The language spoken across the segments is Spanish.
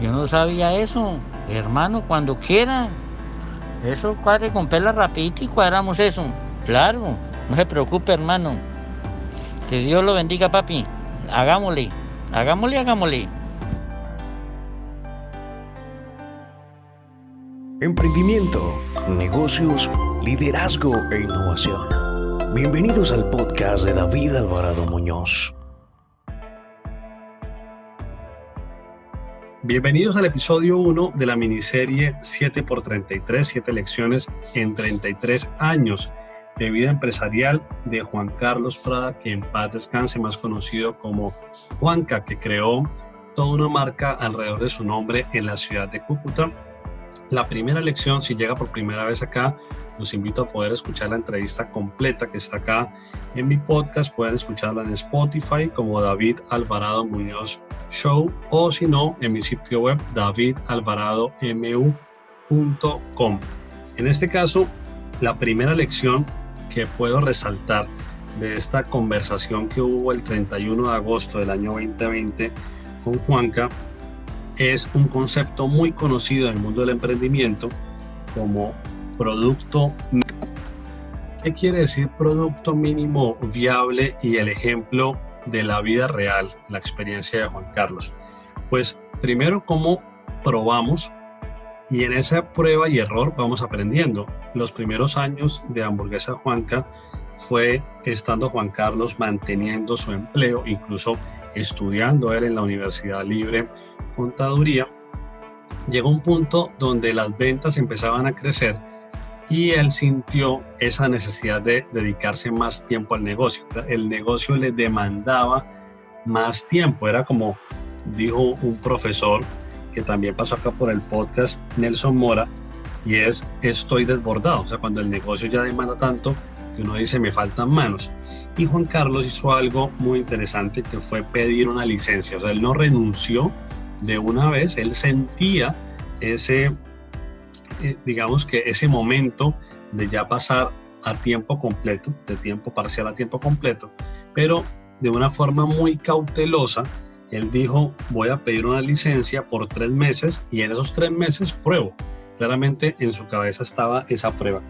Yo no sabía eso. Hermano, cuando quiera. Eso cuadre con pela rapidito y cuadramos eso. Claro, no se preocupe, hermano. Que Dios lo bendiga, papi. Hagámosle, hagámosle, hagámosle. Emprendimiento, negocios, liderazgo e innovación. Bienvenidos al podcast de David Alvarado Muñoz. Bienvenidos al episodio 1 de la miniserie 7x33, 7 lecciones en 33 años de vida empresarial de Juan Carlos Prada, que en paz descanse, más conocido como Juanca, que creó toda una marca alrededor de su nombre en la ciudad de Cúcuta. La primera lección, si llega por primera vez acá, los invito a poder escuchar la entrevista completa que está acá en mi podcast. Pueden escucharla en Spotify como David Alvarado Muñoz Show o si no, en mi sitio web davidalvaradomu.com. En este caso, la primera lección que puedo resaltar de esta conversación que hubo el 31 de agosto del año 2020 con Juanca es un concepto muy conocido en el mundo del emprendimiento como producto. ¿Qué quiere decir producto mínimo viable y el ejemplo de la vida real, la experiencia de Juan Carlos? Pues primero, cómo probamos y en esa prueba y error vamos aprendiendo. Los primeros años de Hamburguesa Juanca fue estando Juan Carlos manteniendo su empleo, incluso estudiando él en la Universidad Libre Contaduría. Llegó un punto donde las ventas empezaban a crecer y él sintió esa necesidad de dedicarse más tiempo al negocio. El negocio le demandaba más tiempo. Era como dijo un profesor que también pasó acá por el podcast, Nelson Mora, y es estoy desbordado. O sea, cuando el negocio ya demanda tanto que uno dice me faltan manos. Y Juan Carlos hizo algo muy interesante que fue pedir una licencia. O sea, él no renunció de una vez, él sentía ese eh, digamos que ese momento de ya pasar a tiempo completo, de tiempo parcial a tiempo completo, pero de una forma muy cautelosa, él dijo, voy a pedir una licencia por tres meses y en esos tres meses pruebo. Claramente en su cabeza estaba esa prueba.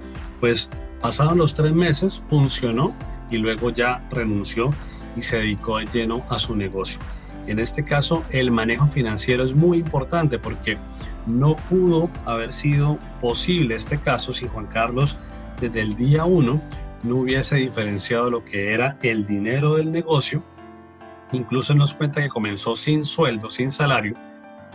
Pues pasaron los tres meses, funcionó y luego ya renunció y se dedicó de lleno a su negocio. En este caso, el manejo financiero es muy importante porque no pudo haber sido posible este caso si Juan Carlos desde el día uno no hubiese diferenciado lo que era el dinero del negocio. Incluso nos cuenta que comenzó sin sueldo, sin salario,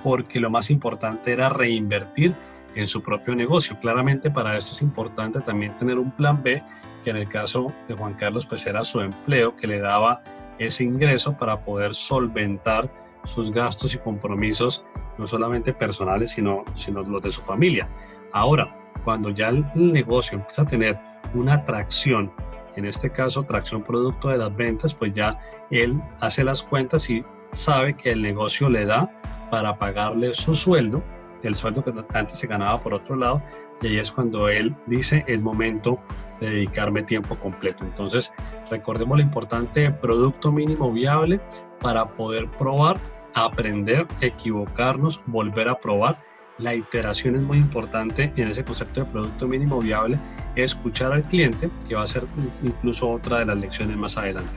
porque lo más importante era reinvertir en su propio negocio. Claramente para esto es importante también tener un plan B, que en el caso de Juan Carlos pues era su empleo que le daba ese ingreso para poder solventar sus gastos y compromisos, no solamente personales, sino, sino los de su familia. Ahora, cuando ya el negocio empieza a tener una tracción, en este caso tracción producto de las ventas, pues ya él hace las cuentas y sabe que el negocio le da para pagarle su sueldo, el sueldo que antes se ganaba por otro lado, y ahí es cuando él dice es momento de dedicarme tiempo completo. Entonces, recordemos lo importante producto mínimo viable para poder probar, aprender, equivocarnos, volver a probar. La iteración es muy importante en ese concepto de producto mínimo viable, escuchar al cliente, que va a ser incluso otra de las lecciones más adelante.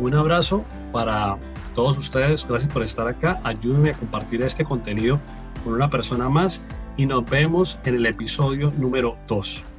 Un abrazo para todos ustedes, gracias por estar acá, ayúdenme a compartir este contenido con una persona más y nos vemos en el episodio número 2.